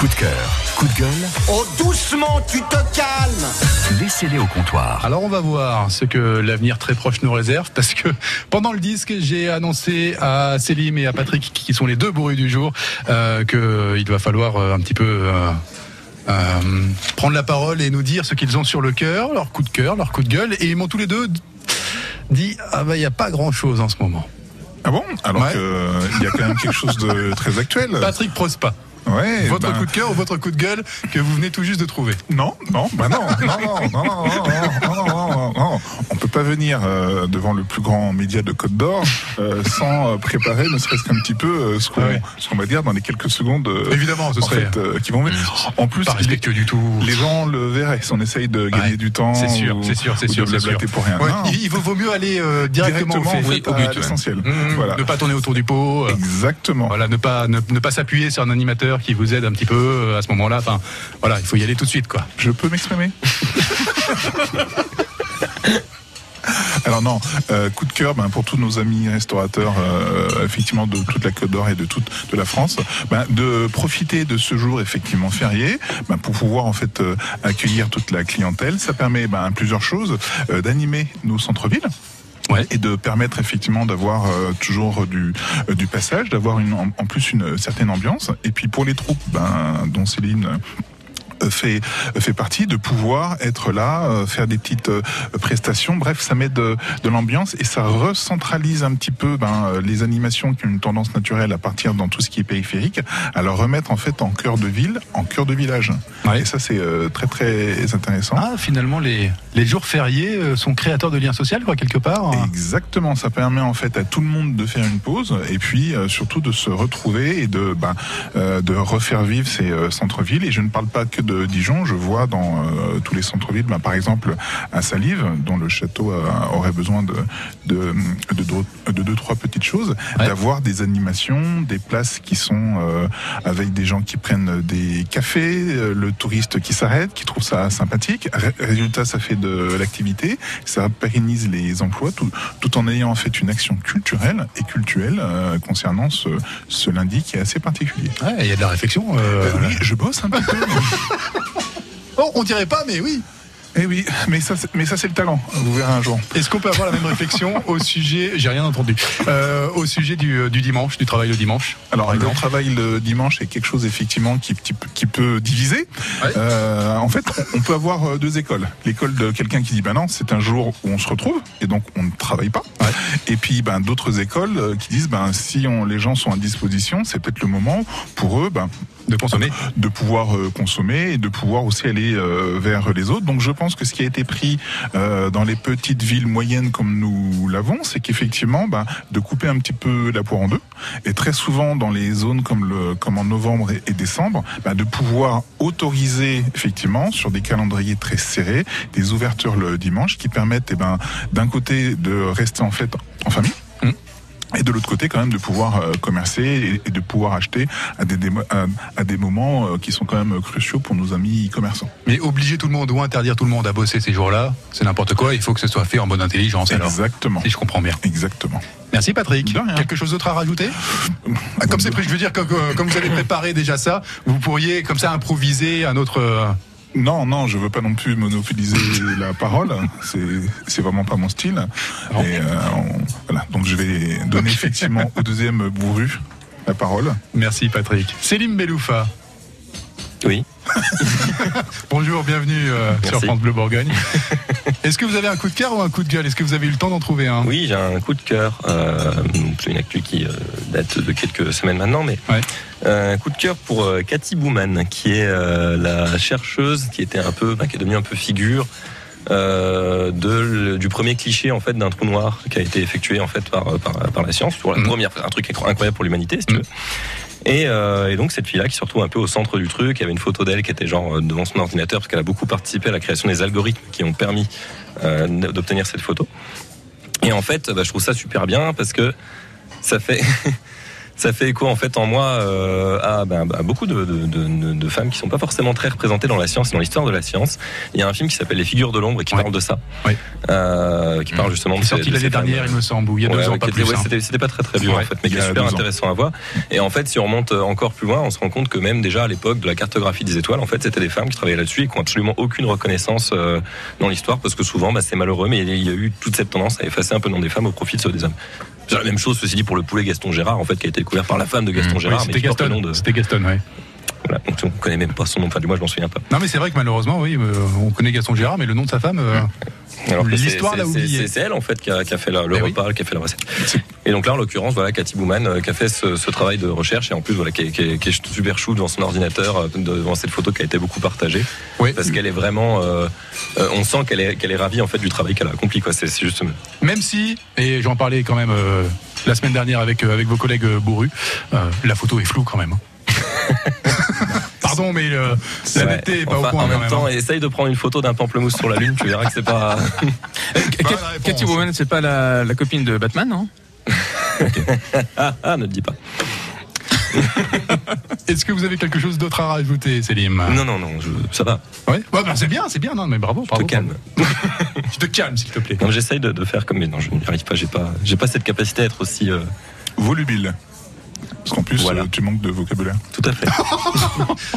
Coup de cœur, coup de gueule, Oh, doucement, tu te calmes laissez-les au comptoir. Alors on va voir ce que l'avenir très proche nous réserve parce que pendant le disque j'ai annoncé à Célim et à Patrick qui sont les deux bourrus du jour euh, qu'il va falloir euh, un petit peu euh, euh, prendre la parole et nous dire ce qu'ils ont sur le cœur, leur coup de cœur, leur coup de gueule et ils m'ont tous les deux dit ah bah il n'y a pas grand chose en ce moment. Ah bon? Alors Ouais. qu'il y a quand même quelque chose de très actuel. Patrick Prospa, Ouais. votre ben, coup de cœur ou votre coup de gueule que vous venez tout juste de trouver. Non, non, bah non, non, non, non, non, non, non, non, non, non. On peut pas venir euh, devant le plus grand média de Côte d'Or euh, sans euh, préparer, ne serait-ce qu'un petit peu euh, ce qu'on Ouais. va dire dans les quelques secondes. euh, Évidemment, ce en serait fait, euh, qui vont venir. En plus, pas respectueux du tout. les gens le verraient si on essaye de gagner Ouais. du temps. C'est sûr, c'est sûr, c'est sûr, de c'est sûr. blablater pour rien. Ouais, il, il vaut, mieux aller euh, directement, directement au fait. Oui, but, l'essentiel. Mmh, Voilà. Ne pas tourner autour du pot. euh, Exactement. Voilà, ne pas ne, ne pas s'appuyer sur un animateur qui vous aide un petit peu euh, à ce moment-là. Enfin, voilà, il faut y aller tout de suite, quoi. Je peux m'exprimer? Alors non, euh, coup de cœur ben, pour tous nos amis restaurateurs, euh, effectivement de toute la Côte d'Or et de toute de la France, ben, de profiter de ce jour effectivement férié ben, pour pouvoir en fait euh, accueillir toute la clientèle. Ça permet ben, plusieurs choses, euh, d'animer nos centres-villes. Et de permettre effectivement d'avoir euh, toujours du, euh, du passage, d'avoir en, en plus une certaine ambiance. Et puis pour les troupes, ben, dont Céline fait fait partie de pouvoir être là, euh, faire des petites euh, prestations. Bref, ça met de, de l'ambiance et ça recentralise un petit peu ben, euh, les animations qui ont une tendance naturelle à partir dans tout ce qui est périphérique, à leur remettre en fait en cœur de ville, en cœur de village. Ouais. Et ça c'est très très intéressant. Ah, finalement, les, les jours fériés sont créateurs de liens sociaux, quoi, quelque part. Exactement, ça permet en fait à tout le monde de faire une pause et puis euh, surtout de se retrouver et de ben, euh, de refaire vivre ces euh, centres-villes. Et je ne parle pas que de Dijon, je vois dans euh, tous les centres-villes, ben, par exemple à Salive, dont le château euh, aurait besoin de de, de, deux- de deux trois petites choses, Ouais. d'avoir des animations, des places qui sont euh, avec des gens qui prennent des cafés, le touriste qui s'arrête, qui trouve ça sympathique. Ré- Résultat, ça fait de l'activité, ça pérennise les emplois, tout, tout en ayant en fait une action culturelle et culturelle euh, concernant ce, ce lundi qui est assez particulier. Ouais, il y a de la réflexion. Euh, oui, je bosse un petit peu. Oh, on dirait pas, mais oui. Eh oui, mais ça, c'est- mais ça c'est le talent. Vous verrez un jour. Est-ce qu'on peut avoir la même réflexion au sujet, j'ai rien entendu, euh, au sujet du, euh, du dimanche, du travail le dimanche? Alors, le travail le dimanche est quelque chose effectivement qui, qui, peut- qui peut diviser. Ouais. Euh, en fait, on peut avoir deux écoles. L'école de quelqu'un qui dit ben non, c'est un jour où on se retrouve et donc on ne travaille pas. Ouais. Et puis ben d'autres écoles qui disent ben si on, les gens sont à disposition, c'est peut-être le moment pour eux ben de consommer. de pouvoir consommer et de pouvoir aussi aller vers les autres. Donc je pense que ce qui a été pris euh, dans les petites villes moyennes comme nous l'avons, c'est qu'effectivement, bah, de couper un petit peu la poire en deux. Et très souvent dans les zones comme, en novembre et, et décembre, bah, de pouvoir autoriser effectivement sur des calendriers très serrés des ouvertures le dimanche qui permettent, eh ben, d'un côté de rester en fait en famille. Et de l'autre côté, quand même, de pouvoir euh, commercer et, de pouvoir acheter à des, démo- à, à des moments euh, qui sont quand même cruciaux pour nos amis commerçants. Mais obliger tout le monde ou interdire tout le monde à bosser ces jours-là, c'est n'importe quoi. Il faut que ce soit fait en bonne intelligence. Alors, Exactement. si je comprends bien. Exactement. Merci Patrick. Quelque chose d'autre à rajouter? Ah, Comme c'est je veux dire, comme vous avez préparé déjà ça, vous pourriez comme ça improviser un autre. Non, non, je veux pas non plus monopoliser la parole. C'est, c'est vraiment pas mon style. Et euh, on- voilà. Donc je vais donner effectivement au deuxième bourru la parole. Merci Patrick. Célim Beloufa. Oui. Bonjour, bienvenue euh, sur. France Bleu Bourgogne. Est-ce que vous avez un coup de cœur ou un coup de gueule? Est-ce que vous avez eu le temps d'en trouver un? Oui, j'ai un coup de cœur. Euh, c'est une actu qui euh, date de quelques semaines maintenant, mais Ouais. euh, un coup de cœur pour Cathy Bouman, qui est la chercheuse qui était un peu, bah, qui est devenue un peu figure euh, de, le- du premier cliché en fait d'un trou noir qui a été effectué en fait par, par, par la science pour la Mhm. première, un truc incroyable pour l'humanité, si tu Mhm. veux. Et, euh, et donc cette fille-là qui se retrouve un peu au centre du truc, il y avait une photo d'elle qui était genre euh, devant son ordinateur parce qu'elle a beaucoup participé à la création des algorithmes qui ont permis euh, d'obtenir cette photo. Et en fait, bah, je trouve ça super bien parce que ça fait ça fait écho en fait en moi euh, à, ben, à beaucoup de, de, de, de, femmes qui sont pas forcément très représentées dans la science et dans l'histoire de la science. Il y a un film qui s'appelle Les figures de l'ombre et qui Ouais. parle de ça, Oui. euh, qui parle justement Qui est sorti l'année dernière, il me semble, ou il y a deux Ouais, ans, ouais, pas plus. ouais, hein. c'était- pas très très vieux Ouais. en fait, mais qui est super ans. intéressant à voir. Et en fait, si on remonte encore plus loin, on se rend compte que même déjà à l'époque de la cartographie des étoiles, en fait, c'était des femmes qui travaillaient là-dessus et qui ont absolument aucune reconnaissance euh, dans l'histoire parce que souvent, bah, c'est malheureux, mais il y a eu toute cette tendance à effacer un peu le nom des femmes au profit de ceux des hommes. C'est la même chose, ceci dit, pour le poulet Gaston Gérard, en fait, qui a été découvert par la femme de Gaston Mmh. Gérard, C'était Gaston. de. C'était Gaston, ouais. Voilà, donc on connaît même pas son nom. Enfin, du moins, je m'en souviens pas. Non, mais c'est vrai que malheureusement, oui, euh, on connaît Gaston Gérard, mais le nom de sa femme. euh, L'histoire l'a oublié. C'est elle en fait qui a, qui a fait la- le oui. repas, qui a fait la recette. Et donc là, en l'occurrence, voilà, Cathy Bouman euh, qui a fait ce, ce travail de recherche et en plus voilà, qui est, qui est- qui est super chou devant son ordinateur, euh, devant cette photo qui a été beaucoup partagée, ouais. parce qu'elle est vraiment, euh, euh, on sent qu'elle est, qu'elle est ravie en fait du travail qu'elle a accompli. Quoi. C'est, c'est juste. Même si, et j'en parlais quand même euh, la semaine dernière avec, euh, avec vos collègues bourrus, euh, la photo est floue quand même. hein. Pardon, mais euh, la Ouais. netteté est pas Enfin, au point en même même. temps, hein. essaye de prendre une photo d'un pamplemousse sur la lune, tu verras que c'est pas. Cathy Woman, c'est pas la, la copine de Batman, non? ah, ah, ne te dis pas. Est-ce que vous avez quelque chose d'autre à rajouter, Célim? Non, non, non, je- ça va. Ouais, ouais bah, c'est bien, c'est bien, non, mais bravo, Je bravo. te calme. Tu te calmes, s'il te plaît. Non, j'essaye de, de faire comme, mais non, je n'y arrive pas. J'ai pas, j'ai pas cette capacité à être aussi. euh, Volubile. Parce qu'en plus, Voilà. euh, tu manques de vocabulaire. tout à fait.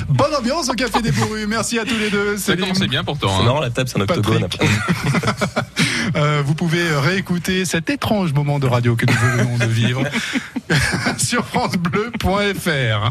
Bonne ambiance au Café des Bourrus. Merci à tous les deux. Ça commençait bien pourtant. C'est hein. marrant, la table, c'est un octogone. Euh, vous pouvez réécouter cet étrange moment de radio que nous venons de vivre sur francebleu.fr.